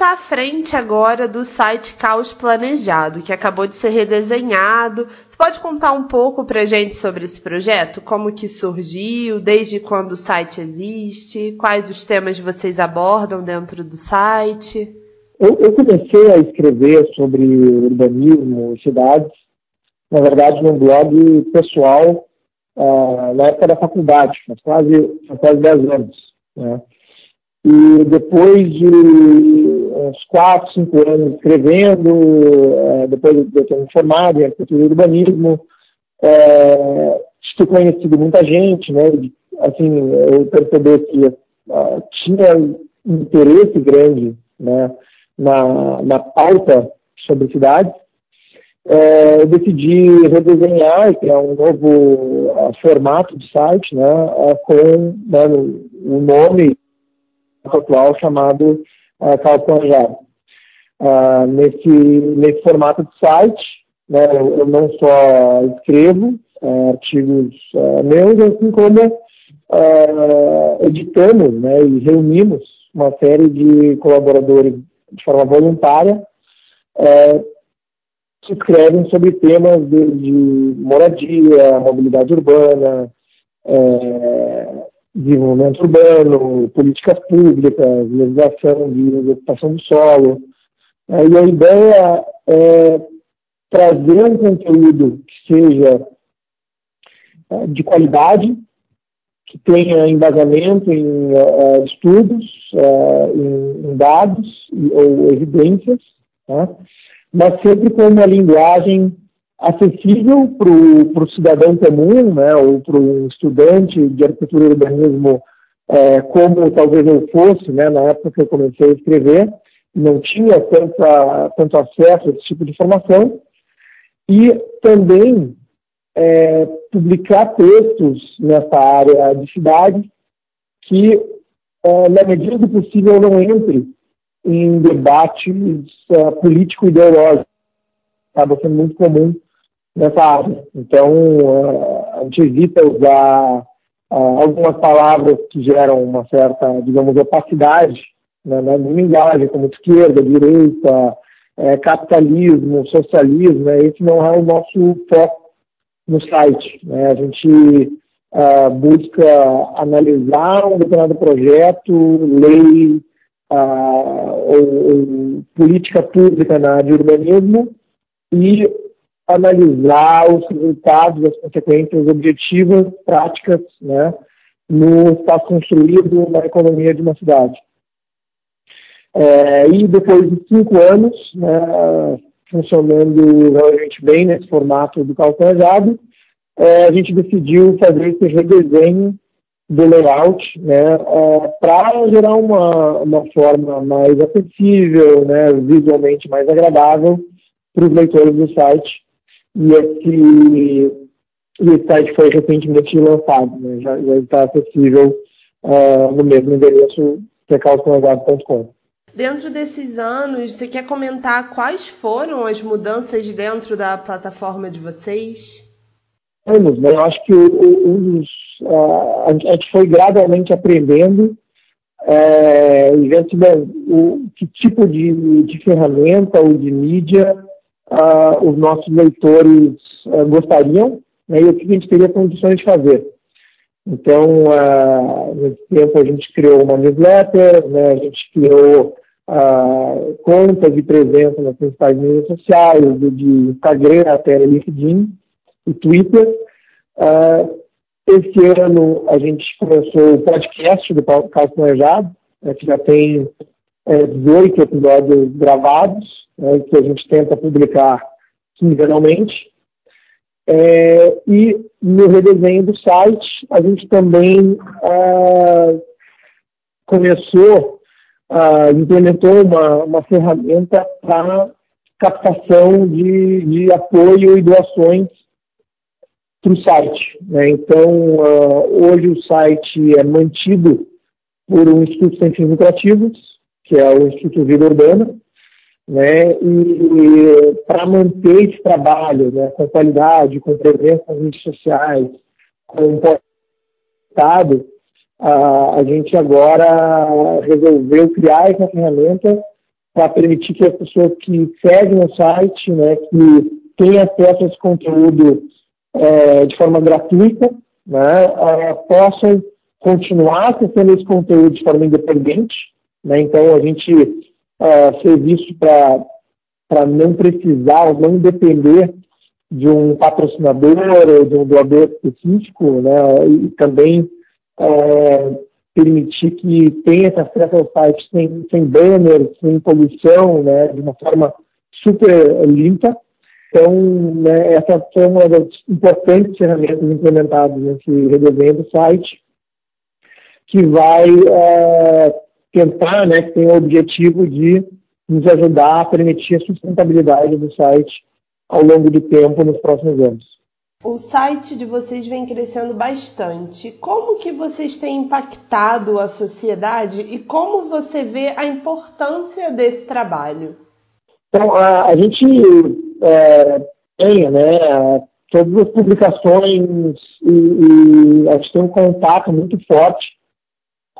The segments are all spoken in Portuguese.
está à frente agora do site Caos Planejado, que acabou de ser redesenhado. Você pode contar um pouco para gente sobre esse projeto? Como que surgiu, desde quando o site existe, quais os temas vocês abordam dentro do site? Eu, eu comecei a escrever sobre urbanismo e cidades, na verdade, num blog pessoal, uh, na época da faculdade, faz quase, faz quase 10 anos. Né? E depois de uns 4, 5 anos escrevendo, uh, depois de eu ter me formado em arquitetura e urbanismo, ter conhecido muita gente, né? Assim, eu percebi que uh, tinha um interesse grande, né? Na, na pauta sobre cidades, é, eu decidi redesenhar e criar um novo uh, formato de site, né, uh, com né, o nome atual chamado uh, Calcanjado. Uh, nesse, nesse formato de site, né, eu, eu não só escrevo uh, artigos uh, meus, assim como uh, editamos né, e reunimos uma série de colaboradores de forma voluntária que escrevem sobre temas de, de moradia, mobilidade urbana, é, desenvolvimento urbano, políticas públicas, legislação de ocupação do solo. É, e a ideia é trazer um conteúdo que seja é, de qualidade, que tenha embasamento em uh, estudos, uh, em, em, dados ou evidências, né? mas sempre com uma linguagem acessível para o cidadão comum, né, ou para um estudante de arquitetura e urbanismo, é, como talvez eu fosse, né, na época que eu comecei a escrever, não tinha tanta, tanto acesso a esse tipo de informação, e também é, publicar textos nessa área de cidade que, é, na medida do possível, não entre em debates uh, político-ideológicos. Acaba sendo muito comum nessa área. Então, uh, a gente evita usar uh, algumas palavras que geram uma certa, digamos, opacidade né, na linguagem, como esquerda, direita, é, capitalismo, socialismo. Né, esse não é o nosso foco no site. Né, a gente uh, busca analisar um determinado projeto, lei, ou, ou política pública na área de urbanismo e analisar os resultados, as consequências objetivas, práticas, né, no espaço construído na economia de uma cidade. É, e depois de cinco anos, né, funcionando realmente bem nesse formato do calcanjado, é, a gente decidiu fazer esse redesenho do layout, né, é, para gerar uma, uma forma mais acessível, né, visualmente mais agradável para os leitores do site. E esse, esse site foi recentemente lançado, né, já, já está acessível uh, no mesmo endereço que é Dentro desses anos, você quer comentar quais foram as mudanças dentro da plataforma de vocês? Anos, né? Eu acho que um uh, a gente foi gradualmente aprendendo é, e vendo o, que tipo de, de ferramenta ou de mídia uh, os nossos leitores uh, gostariam né, e o que a gente teria condições de fazer. Então, uh, nesse tempo a gente criou uma newsletter, né, a gente criou uh, contas de presença nas principais mídias sociais, de Instagram até LinkedIn e Twitter. Uh, esse ano a gente começou o podcast do Caos Planejado, né, que já tem é, 18 episódios gravados, né, que a gente tenta publicar quinzenalmente. É, e no redesenho do site, a gente também é, começou, é, implementou uma, uma ferramenta para captação de, de apoio e doações para o site. Né? Então, uh, hoje o site é mantido por um instituto sem fins lucrativos, que é o Instituto Vida Urbana, né? e, para manter esse trabalho né, com qualidade, com presença nas redes sociais, com Estado, uh, a gente agora resolveu criar essa ferramenta para permitir que as pessoas que seguem o site, né, que têm acesso a esse conteúdo é, de forma gratuita, né, é, possam continuar acessando esse conteúdo de forma independente. Né, então, a gente é, fez isso para não precisar não depender de um patrocinador ou de um doador específico, né, e também é, permitir que tenha esse acesso ao site sem, sem banner, sem poluição, né, de uma forma super limpa. Então, né, essa foi uma das importantes ferramentas implementadas nesse redesenho do site, que vai é, tentar, né, que tem o objetivo de nos ajudar a permitir a sustentabilidade do site ao longo do tempo nos próximos anos. O site de vocês vem crescendo bastante. Como que vocês têm impactado a sociedade e como você vê a importância desse trabalho? Então, a, a gente é, tem, né, todas as publicações e, e a gente tem um contato muito forte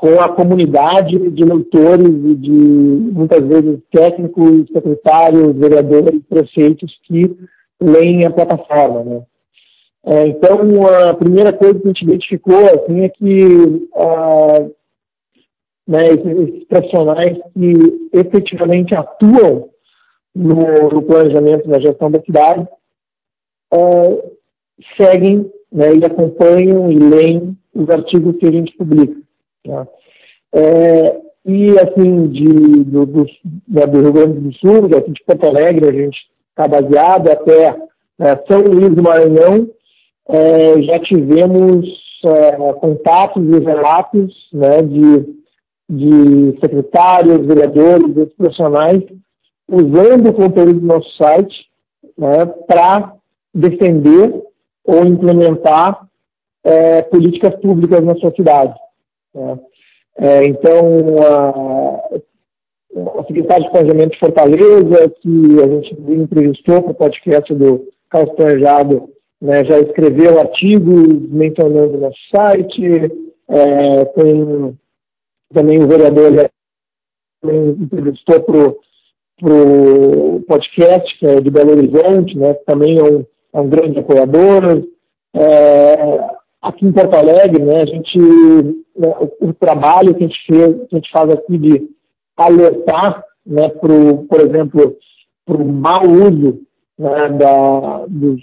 com a comunidade de leitores e de, muitas vezes, técnicos, secretários, vereadores, prefeitos que leem a plataforma, né. É, então, a primeira coisa que a gente identificou assim, é que né, esses, profissionais que efetivamente atuam no, no planejamento da gestão da cidade ah, seguem né, e acompanham e leem os artigos que a gente publica. Tá? É, e assim, de, do, do, né, do, Rio Grande do Sul, aqui de Porto Alegre, a gente está baseado até né, São Luís do Maranhão, é, já tivemos é, contatos e relatos né, de, de secretários, vereadores, outros profissionais usando o conteúdo do nosso site né, para defender ou implementar é, políticas públicas na sua cidade. Né. É, então, a, a secretária de Planejamento de Fortaleza, que a gente entrevistou para o podcast do Carlos Planejado, né, já escreveu artigos mencionando nosso site, é, tem também o vereador já entrevistou para o podcast, que é de Belo Horizonte, né, que também é um, é um grande apoiador. É, aqui em Porto Alegre, né, a gente, né, o, o, trabalho que a gente fez, que a gente faz aqui de alertar, né, pro, por exemplo, para o mau uso né, da, dos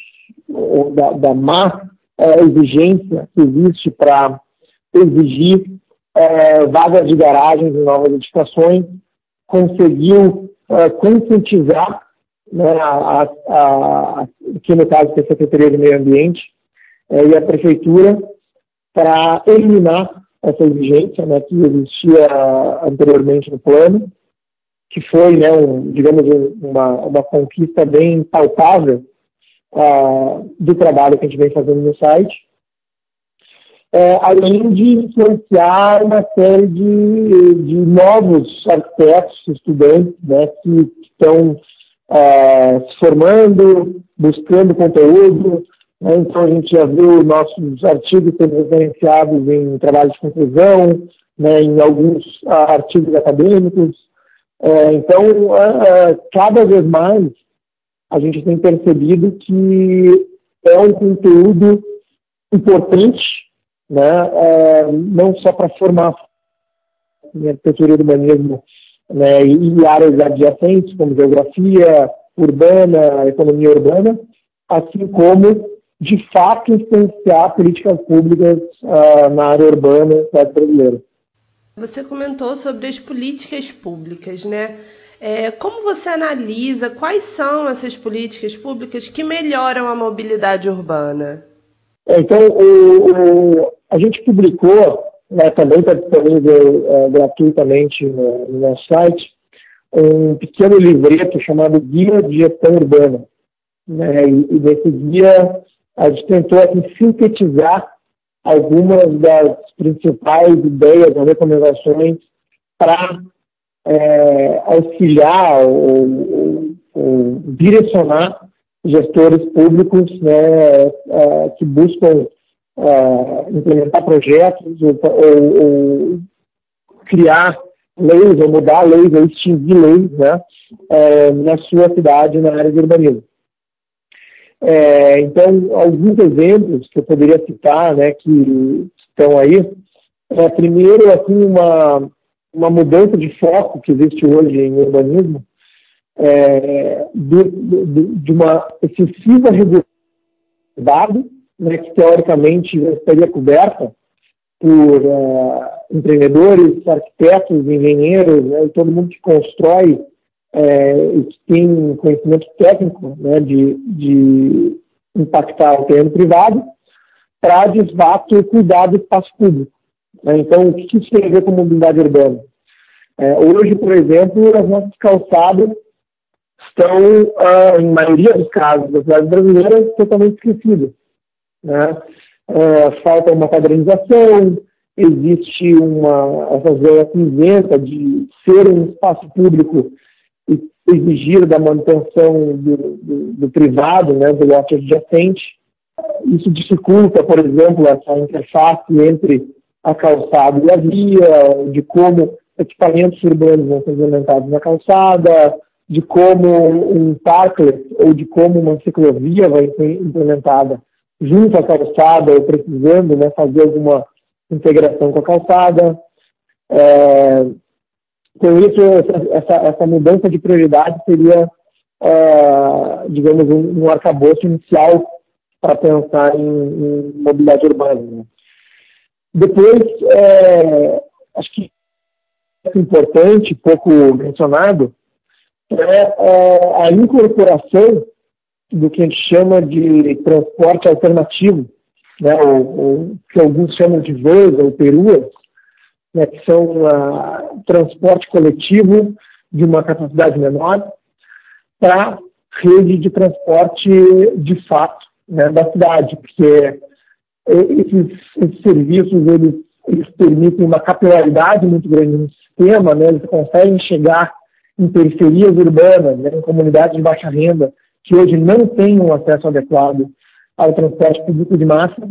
da, da má é, exigência que existe para exigir é, vagas de garagens em novas edificações, conseguiu é, conscientizar, né, a, a, a, no caso que é a Secretaria de Meio Ambiente é, e a Prefeitura, para eliminar essa exigência né, que existia anteriormente no plano, que foi, né, um, digamos, uma, uma conquista bem palpável uh, do trabalho que a gente vem fazendo no site, é, além de influenciar uma série de, de novos arquitetos, estudantes, né, que estão uh, se formando, buscando conteúdo. Né, então, a gente já viu nossos artigos sendo referenciados em trabalhos de conclusão, né, em alguns uh, artigos acadêmicos. É, então, uh, cada vez mais a gente tem percebido que é um conteúdo importante, né, é, não só para formar arquitetura e urbanismo né, e áreas adjacentes, como geografia urbana, economia urbana, assim como, de fato, influenciar políticas públicas uh, na área urbana da cidade brasileira. Você comentou sobre as políticas públicas, né? É, como você analisa quais são essas políticas públicas que melhoram a mobilidade urbana? É, então, o, o, a gente publicou, né, também está disponível é, gratuitamente no, no, nosso site, um pequeno livreto chamado Guia de Gestão Urbana. Né, e, e nesse guia a gente tentou assim, sintetizar algumas das principais ideias ou recomendações para é, auxiliar ou, ou, ou, direcionar gestores públicos né, é, que buscam é, implementar projetos ou, ou criar leis, ou mudar leis, ou extinguir leis, né, é, na sua cidade, na área de urbanismo. É, então, alguns exemplos que eu poderia citar, né, que estão aí, é, primeiro, assim, uma, uma mudança de foco que existe hoje em urbanismo, é, de, de, de, uma excessiva regularidade, né, que teoricamente estaria coberta por uh, empreendedores, arquitetos, engenheiros, né, todo mundo que constrói é, que tem conhecimento técnico né, de, de impactar o terreno privado, para de fato cuidar do espaço público. Né? Então, o que isso tem a ver com mobilidade urbana? É, hoje, por exemplo, as nossas calçadas estão, ah, em maioria dos casos das cidades brasileiras, totalmente esquecidas. Né? É, falta uma padronização, existe uma essa zona cinzenta de ser um espaço público exigir da manutenção do, do, do privado, né, do lote adjacente. Isso dificulta, por exemplo, essa interface entre a calçada e a via, de como equipamentos urbanos vão ser implementados na calçada, de como um parklet ou de como uma ciclovia vai ser implementada junto à calçada ou precisando né, fazer alguma integração com a calçada. É, com isso, essa, essa mudança de prioridade seria, é, digamos, um, um arcabouço inicial para pensar em, em, mobilidade urbana. Né? Depois, é, acho que é importante, pouco mencionado, é, é a incorporação do que a gente chama de transporte alternativo, né, ou que alguns chamam de vans ou peruas, né, que são uh, transporte coletivo de uma capacidade menor para rede de transporte de fato né, da cidade, porque esses, esses serviços eles, eles, permitem uma capilaridade muito grande no sistema, né, eles conseguem chegar em periferias urbanas, né, em comunidades de baixa renda, que hoje não têm um acesso adequado ao transporte público de massa,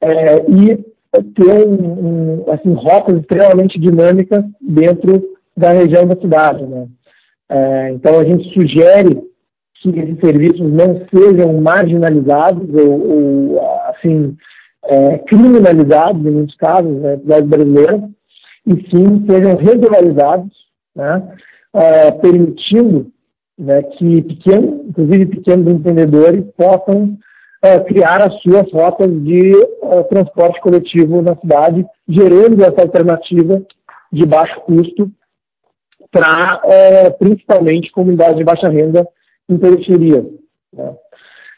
é, e ter um, um, assim, rotas extremamente dinâmicas dentro da região da cidade. Né? É, então, a gente sugere que esses serviços não sejam marginalizados ou, ou assim, é, criminalizados, em muitos casos, né, cidade brasileira, e sim sejam regularizados, né, é, permitindo né, que pequenos, inclusive pequenos empreendedores possam uh, criar as suas rotas de uh, transporte coletivo na cidade, gerando essa alternativa de baixo custo para, uh, principalmente, comunidades de baixa renda em periferia. Né?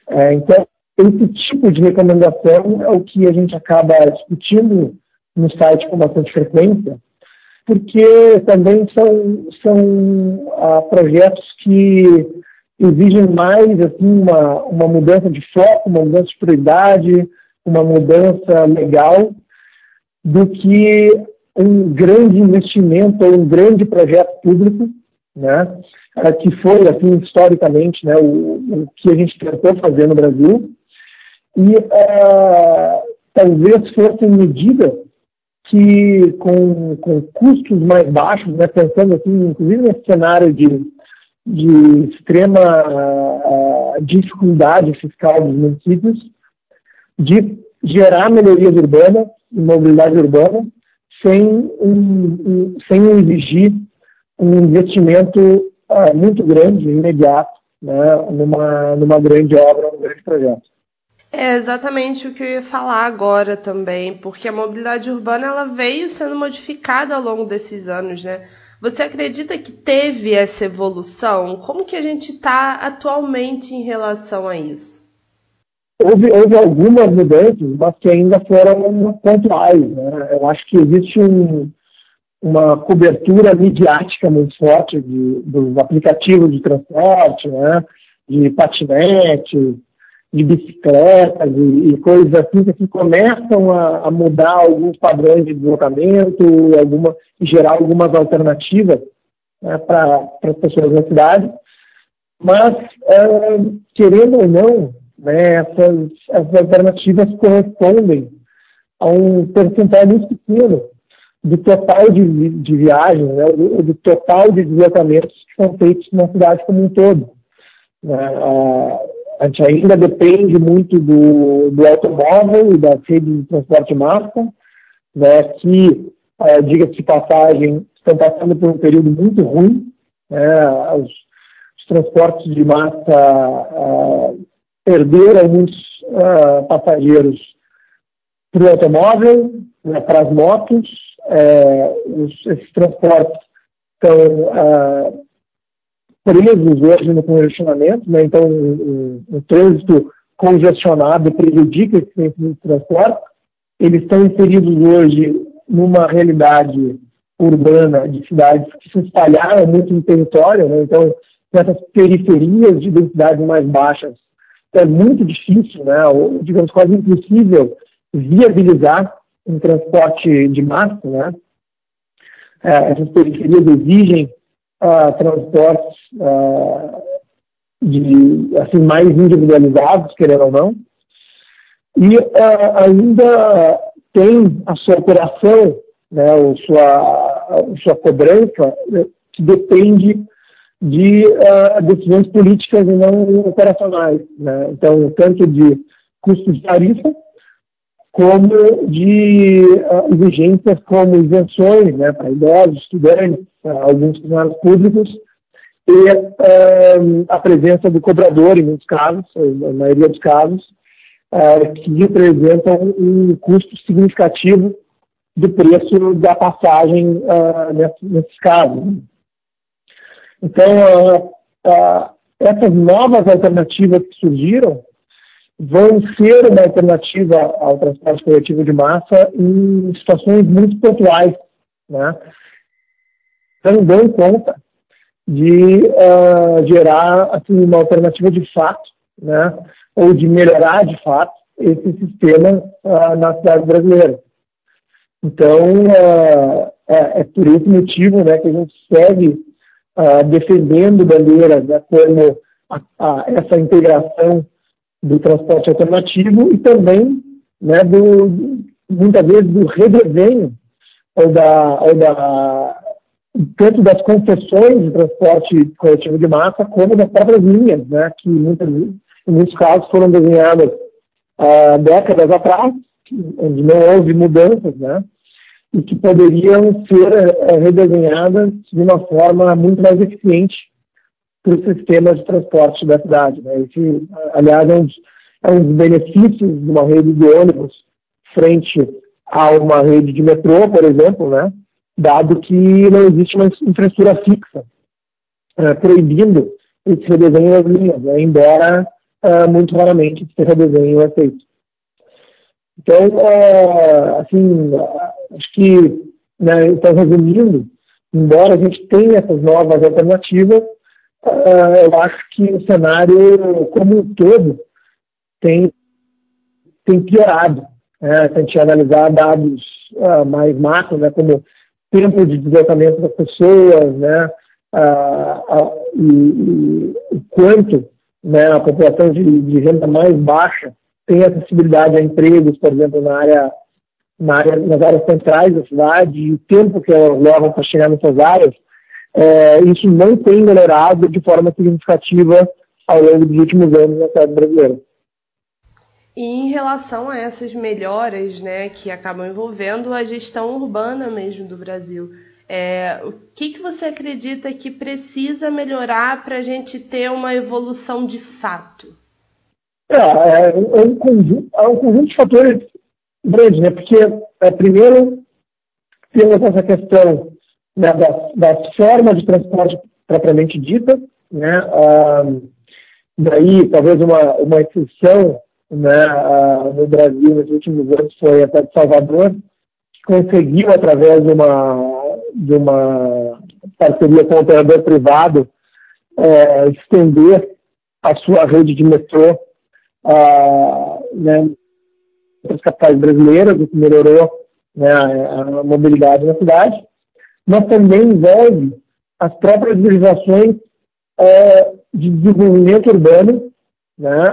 É, então, esse tipo de recomendação é o que a gente acaba discutindo no site com bastante frequência, porque também são, são ah, projetos que exigem mais assim, uma, uma mudança de foco, uma mudança de prioridade, uma mudança legal, do que um grande investimento ou um grande projeto público, né, ah, que foi, assim, historicamente, né, o, o que a gente tentou fazer no Brasil, e uh, talvez fossem medidas que com, com custos mais baixos, né, pensando assim, inclusive nesse cenário de, de extrema uh, dificuldade fiscal dos municípios, de gerar melhorias urbanas, mobilidade urbana, sem, um, um, sem exigir um investimento uh, muito grande, imediato, né, numa, numa grande obra, num grande projeto. É exatamente o que eu ia falar agora também, porque a mobilidade urbana ela veio sendo modificada ao longo desses anos, né? Você acredita que teve essa evolução? Como que a gente está atualmente em relação a isso? Houve, houve, algumas mudanças, mas que ainda foram pontuais. Né? Eu acho que existe um, uma cobertura midiática muito forte de, dos aplicativos de transporte, né? de patinete, de bicicletas e, e, coisas assim que começam a, a, mudar alguns padrões de deslocamento, alguma, gerar algumas alternativas né, para as pessoas na cidade. Mas, é, querendo ou não, né, essas, essas alternativas correspondem a um percentual muito pequeno do total de, de viagens, né, do, do, total de deslocamentos que são feitos na cidade como um todo. Né, a, gente ainda depende muito do, do automóvel e das redes de transporte de massa, né, que, é, diga-se de passagem, estão passando por um período muito ruim. Né, os, os, transportes de massa uh, perderam muitos uh, passageiros para o automóvel, né, para as motos, é, os, esses transportes estão presos hoje no congestionamento, né? então o, o, o, trânsito congestionado prejudica esse transporte. Eles estão inseridos hoje numa realidade urbana de cidades que se espalharam muito no território, né? então nessas periferias de densidades mais baixas é muito difícil, né? ou, digamos quase impossível viabilizar um transporte de massa, né? É, essas periferias exigem uh, transportes uh, de, assim, mais individualizados, querendo ou não, e uh, ainda tem a sua operação, né, ou sua, a sua cobrança, né, que depende de decisões políticas e não operacionais. Né? Então, tanto de custo de tarifa, como de exigências como isenções né, para idosos, estudantes, alguns funcionários públicos, e uh, a presença do cobrador, em muitos casos, na maioria dos casos, uh, que representam um custo significativo do preço da passagem nesses, nesses casos. Então, essas novas alternativas que surgiram, vão ser uma alternativa ao transporte coletivo de massa em situações muito pontuais, né? Não dão conta de uh, gerar assim, uma alternativa de fato, né? Ou de melhorar de fato esse sistema uh, na cidade brasileira. Então, uh, é, é, por esse motivo né, que a gente segue defendendo bandeiras né, como a, a, essa integração do transporte alternativo e também né, do, muitas vezes do redesenho ou da, ou da tanto das concessões de transporte coletivo de massa como das próprias linhas, né, que muitas, em muitos casos foram desenhadas há décadas atrás, onde não houve mudanças, né, e que poderiam ser é, redesenhadas de uma forma muito mais eficiente para o sistema de transporte da cidade. Né? Esse, aliás, é um, dos, é um dos benefícios de uma rede de ônibus frente a uma rede de metrô, por exemplo, né? Dado que não existe uma infraestrutura fixa, é, proibindo esse redesenho das linhas, né? embora é, muito raramente esse redesenho é feito. Então, é, assim, acho que, né, então, resumindo, embora a gente tenha essas novas alternativas, eu acho que o cenário como um todo tem, tem piorado. Né? Se a gente analisar dados mais macros, né, como tempo de deslocamento das pessoas, né, uh, e, o quanto né, a população de, de, renda mais baixa tem acessibilidade a empregos, por exemplo, na área, na área, nas áreas centrais da cidade, e o tempo que elas levam para chegar nessas áreas, é, isso não tem melhorado de forma significativa ao longo dos últimos anos na cidade brasileira. E em relação a essas melhoras né, que acabam envolvendo a gestão urbana mesmo do Brasil, é, o que, que você acredita que precisa melhorar para a gente ter uma evolução de fato? É, é, é, um, conjunto, é um conjunto de fatores grandes, né? Porque, é, primeiro, temos essa questão né, das, formas de transporte propriamente dita, né, ah, daí talvez uma, uma exceção né, no Brasil nos últimos anos foi até de Salvador, que conseguiu através de uma, de uma parceria com o operador privado é, estender a sua rede de metrô ah, né, as capitais brasileiras, o que melhorou né, a mobilidade na cidade. Mas também envolve as próprias legislações é, de desenvolvimento urbano, né,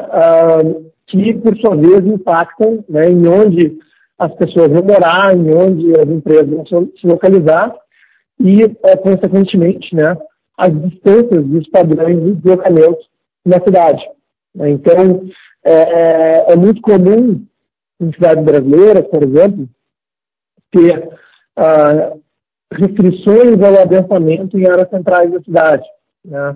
que, por sua vez, impactam né, em onde as pessoas vão morar, em onde as empresas vão se localizar e, é, consequentemente, né, as distâncias dos padrões de deslocamento na cidade. Então, é, é, é muito comum em cidades brasileiras, por exemplo, ter ah, restrições ao adensamento em áreas centrais da cidade. Né?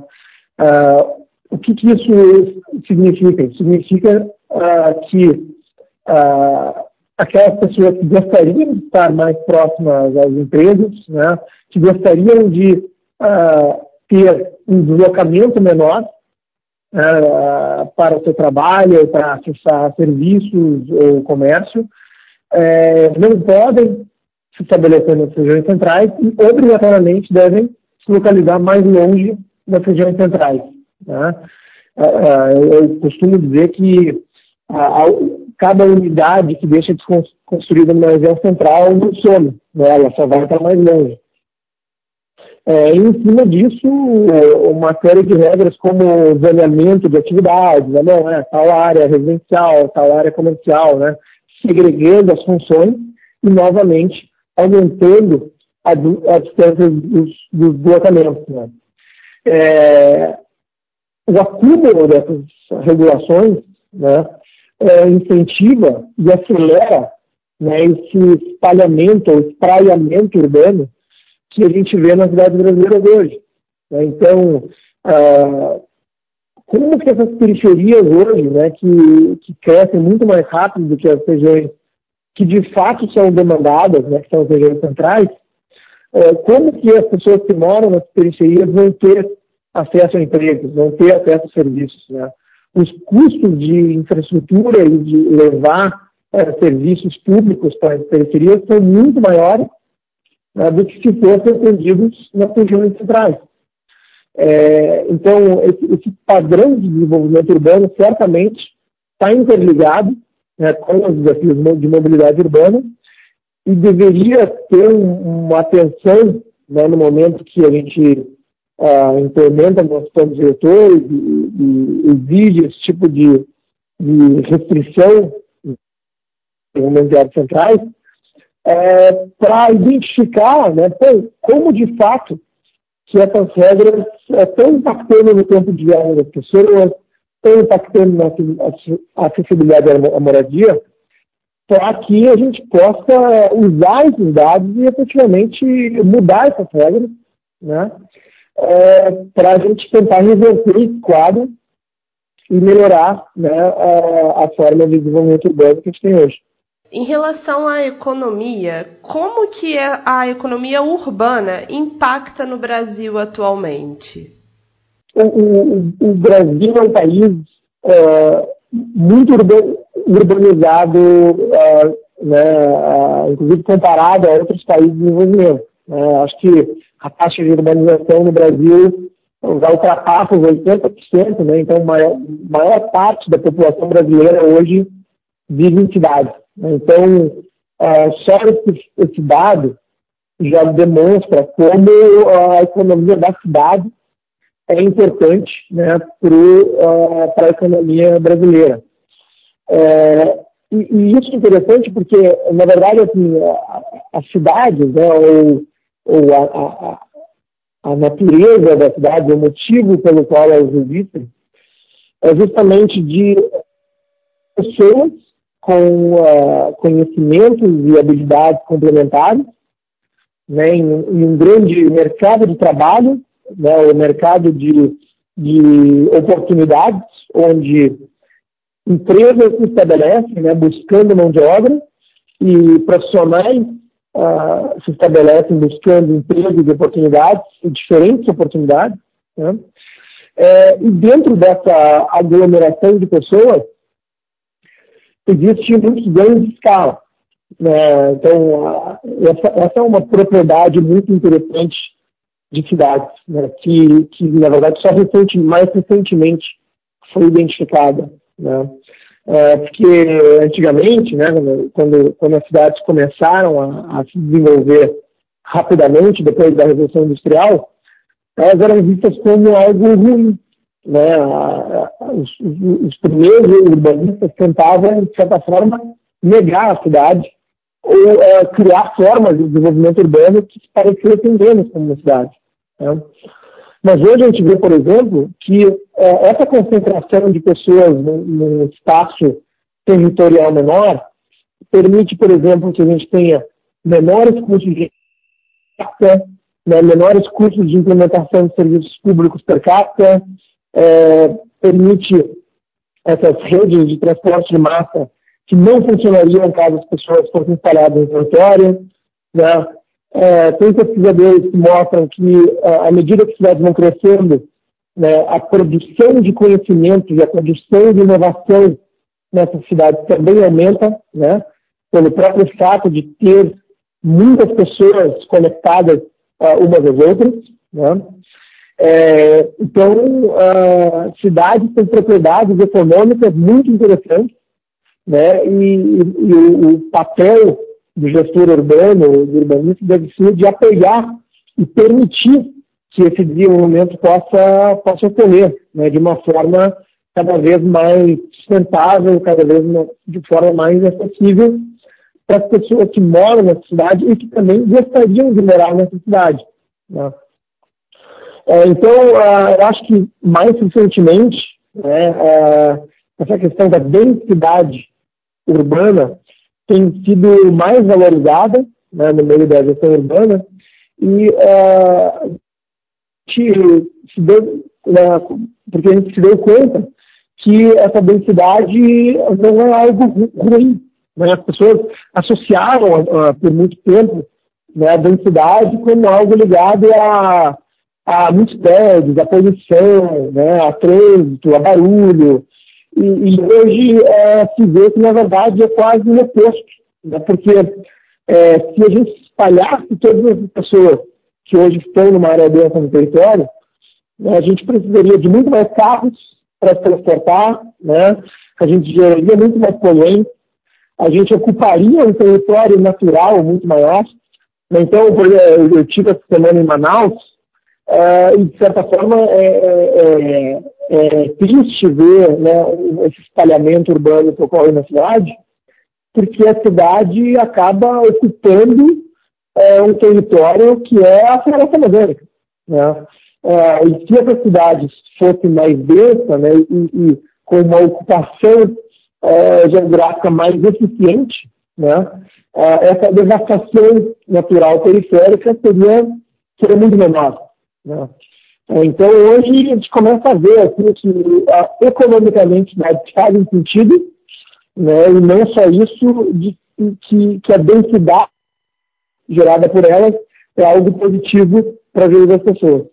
Ah, o que, que, isso significa? Significa ah, que ah, aquelas pessoas que gostariam de estar mais próximas às empresas, né, que gostariam de ah, ter um deslocamento menor uh, para o seu trabalho, para acessar serviços ou comércio, é, não podem se estabelecer nas regiões centrais e obrigatoriamente devem se localizar mais longe das regiões centrais. Né? Uh, eu costumo dizer que cada unidade que deixa de construída numa região central não some, né? ela só vai para mais longe. É, em cima disso, uma série de regras como zoneamento de atividades, né? é tal área residencial, tal área comercial, né? segregando as funções e, novamente, aumentando a, a distância dos, dos deslocamentos. Né? É, o acúmulo dessas regulações né, é, incentiva e acelera né, esse espalhamento ou espraiamento urbano que a gente vê nas cidades brasileiras hoje. Né? Então, ah, como que essas periferias hoje, né, que, que crescem muito mais rápido do que as regiões que de fato são demandadas, né, que são as regiões centrais, é, como que as pessoas que moram nas periferias vão ter acesso a empregos, vão ter acesso a serviços, né? Os custos de infraestrutura e de levar é, serviços públicos para as periferias são muito maiores né, do que se fossem atendidos nas regiões centrais. É, então, esse, esse, padrão de desenvolvimento urbano certamente está interligado né, com os desafios de mobilidade urbana e deveria ter um, uma atenção né, no momento que a gente uh, implementa nossos planos diretores e, e exige esse tipo de, de restrição em áreas centrais, é, para identificar né, como de fato que essas regras estão impactando no tempo de viagem das pessoas, estão impactando na acessibilidade à moradia, para que a gente possa usar esses dados e efetivamente mudar essas regras, né, é, para a gente tentar reverter esse quadro e melhorar né, a, a forma de desenvolvimento urbano que a gente tem hoje. Em relação à economia, como que é a economia urbana impacta no Brasil atualmente? O, o, o Brasil é um país uh, muito urbanizado, uh, né, uh, inclusive comparado a outros países de desenvolvimento. Né? Acho que a taxa de urbanização no Brasil já ultrapassa os 80%, né? então a maior, maior parte da população brasileira hoje vive em cidades. Então, é, só esse, esse dado já demonstra como a economia da cidade é importante né, para a economia brasileira. É, e, e, isso é interessante porque, na verdade, assim, as cidades, né, ou, ou a, a, a, natureza da cidade, o motivo pelo qual elas existem, é justamente de pessoas com uh, conhecimentos e habilidades complementares, né, em, em, um grande mercado de trabalho, né, o mercado de, de oportunidades, onde empresas se estabelecem né, buscando mão de obra e profissionais uh, se estabelecem buscando empregos e oportunidades, diferentes oportunidades. Né? É, e dentro dessa aglomeração de pessoas, existe muitos ganhos de escala. É, então, essa, essa, é uma propriedade muito interessante de cidades, né, que, que, na verdade, só recente, mais recentemente foi identificada. Né? É, porque antigamente, né, quando, quando as cidades começaram a, a se desenvolver rapidamente depois da Revolução Industrial, elas eram vistas como algo ruim, né, os, os, primeiros urbanistas tentavam, de certa forma, negar a cidade ou é, criar formas de desenvolvimento urbano que parecessem menos como uma cidade. Né? Mas hoje a gente vê, por exemplo, que é, essa concentração de pessoas num espaço territorial menor permite, por exemplo, que a gente tenha menores custos de né, menores custos de implementação de serviços públicos per capita, é, permite essas redes de transporte de massa que não funcionariam caso as pessoas fossem espalhadas no território. Né? É, tem pesquisadores que mostram que, à medida que as cidades vão crescendo, né, a produção de conhecimento e a produção de inovação nessas cidades também aumenta, né, pelo próprio fato de ter muitas pessoas conectadas uh, umas às outras. Né? É, então, uh, cidades têm propriedades econômicas muito interessantes, né? e, e, e o, papel do gestor urbano, do urbanista, deve ser de apoiar e permitir que esse desenvolvimento possa, possa ocorrer né? de uma forma cada vez mais sustentável, cada vez de forma mais acessível para as pessoas que moram na cidade e que também gostariam de morar nessa cidade. Né? É, então, uh, eu acho que mais recentemente, né, uh, essa questão da densidade urbana tem sido mais valorizada né, no meio da gestão urbana e uh, se deu, né, porque a gente se deu conta que essa densidade não é algo ruim, né? As pessoas associaram uh, por muito tempo né, a densidade como algo ligado a, a muitos prédios, a poluição, né, a trânsito, a barulho. E, e hoje é, se vê que, na verdade, é quase o oposto. Né, porque é, se a gente espalhasse todas as pessoas que hoje estão numa área densa no território, né, a gente precisaria de muito mais carros para transportar, né, a gente geraria muito mais poluentes, a gente ocuparia um território natural muito maior. Então, eu tive essa semana em Manaus, uh, e de certa forma é, é, é, é, ver né, esse espalhamento urbano que ocorre na cidade, porque a cidade acaba ocupando é, um território que é a floresta amazônica. Né? Uh, e se essas cidades fossem mais densas né, e, e com uma ocupação é, geográfica mais eficiente, né, é, essa devastação natural periférica seria, seria muito menor. Né? Então, hoje a gente começa a ver assim, que uh, economicamente né, fazem sentido, né, e não só isso, de, que, que a densidade gerada por elas é algo positivo para a vida das pessoas.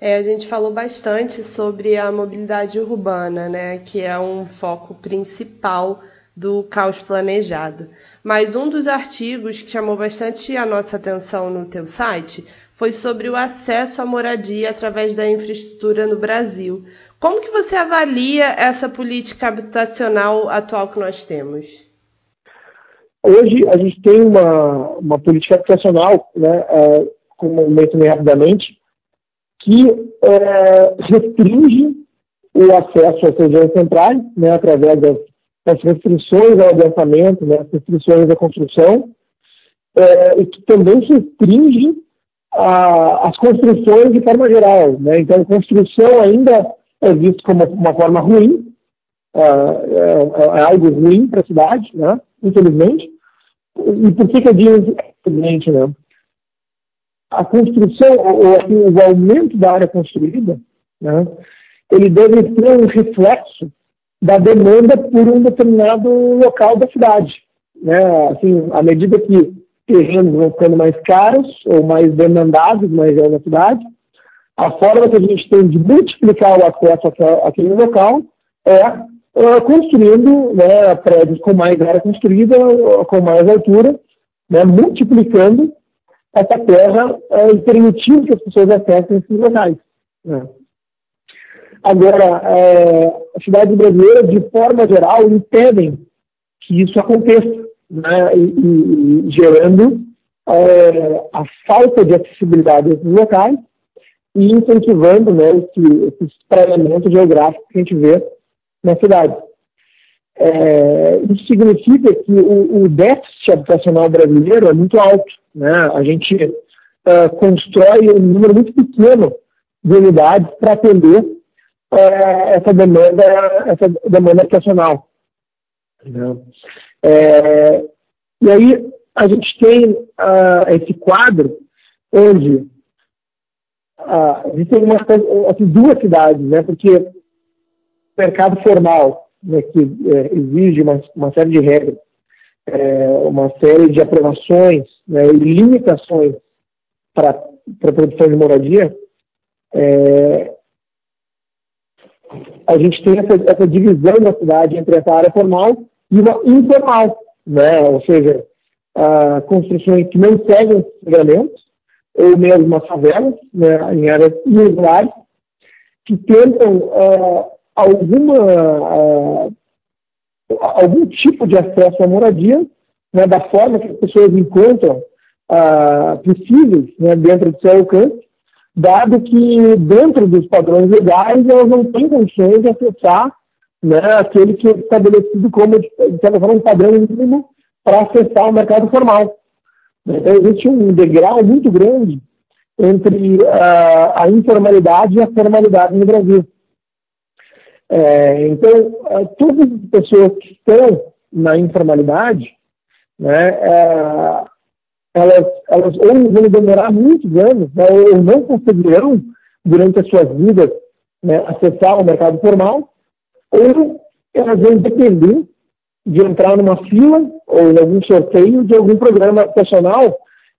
É, a gente falou bastante sobre a mobilidade urbana, né, que é um foco principal do caos planejado. Mas um dos artigos que chamou bastante a nossa atenção no teu site foi sobre o acesso à moradia através da infraestrutura no Brasil. Como que você avalia essa política habitacional atual que nós temos? Hoje a gente tem uma, uma política habitacional, né, uh, como mencionei rapidamente, que é, restringe o acesso às regiões centrais, né, através das, das, restrições ao adensamento, né, as restrições à construção, é, e que também restringe a, as construções de forma geral. Né? Então, construção ainda é vista como uma forma ruim, é, é, é algo ruim para a cidade, né? infelizmente. E por que, que eu digo infelizmente? Né? a construção, ou, assim, o aumento da área construída, né, ele deve ser um reflexo da demanda por um determinado local da cidade. Né? Assim, à medida que terrenos vão ficando mais caros ou mais demandados na cidade, a forma que a gente tem de multiplicar o acesso àquele local é uh, construindo né, prédios com mais área construída, com mais altura, né, multiplicando essa terra é, e permitindo que as pessoas acessem esses locais. Né? Agora, é, as cidades brasileiras, de forma geral, impedem que isso aconteça, né? e, e, gerando é, a falta de acessibilidade a esses locais e incentivando né, esse, esse espraiamento geográfico que a gente vê na cidade. É, isso significa que o, o, déficit habitacional brasileiro é muito alto. Né? A gente uh, constrói um número muito pequeno de unidades para atender uh, essa demanda, essa demanda habitacional. Né? É, e aí a gente tem uh, esse quadro onde existem uma, assim, duas cidades, né? porque o mercado formal, né, que é, exige uma, uma, série de regras, é, uma série de aprovações né, e limitações para a produção de moradia, é, a gente tem essa, essa, divisão da cidade entre essa área formal e uma informal, né? ou seja, construções que não seguem os regulamentos, ou mesmo as favelas, né, em áreas irregulares, que tentam uh, alguma, uh, algum tipo de acesso à moradia, né, da forma que as pessoas encontram uh, possíveis né, dentro do seu alcance, dado que dentro dos padrões legais elas não têm condições de acessar né, aquele que é estabelecido como, um padrão mínimo para acessar o mercado formal. Então, existe um degrau muito grande entre uh, a informalidade e a formalidade no Brasil. É, então, uh, todas as pessoas que estão na informalidade, né, uh, elas, elas ou vão demorar muitos anos, né, ou não conseguirão, durante as suas vidas, né, acessar o mercado formal, ou elas vão depender de entrar numa fila ou em algum sorteio de algum programa profissional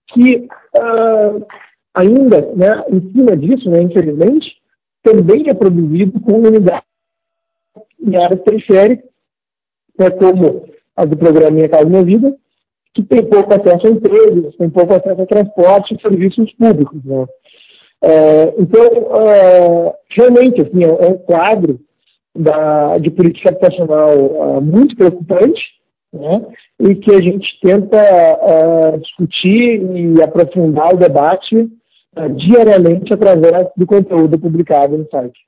que uh, ainda, né, em cima disso, né, infelizmente, também é produzido com unidades em áreas periféricas, né, como a do programa Minha Casa Minha Vida, que tem pouco acesso a empregos, tem pouco acesso a transporte e serviços públicos. Né. É, então, uh, realmente, assim, é um quadro da, de política habitacional uh, muito preocupante, né, e que a gente tenta uh, discutir e aprofundar o debate uh, diariamente através do conteúdo publicado no site.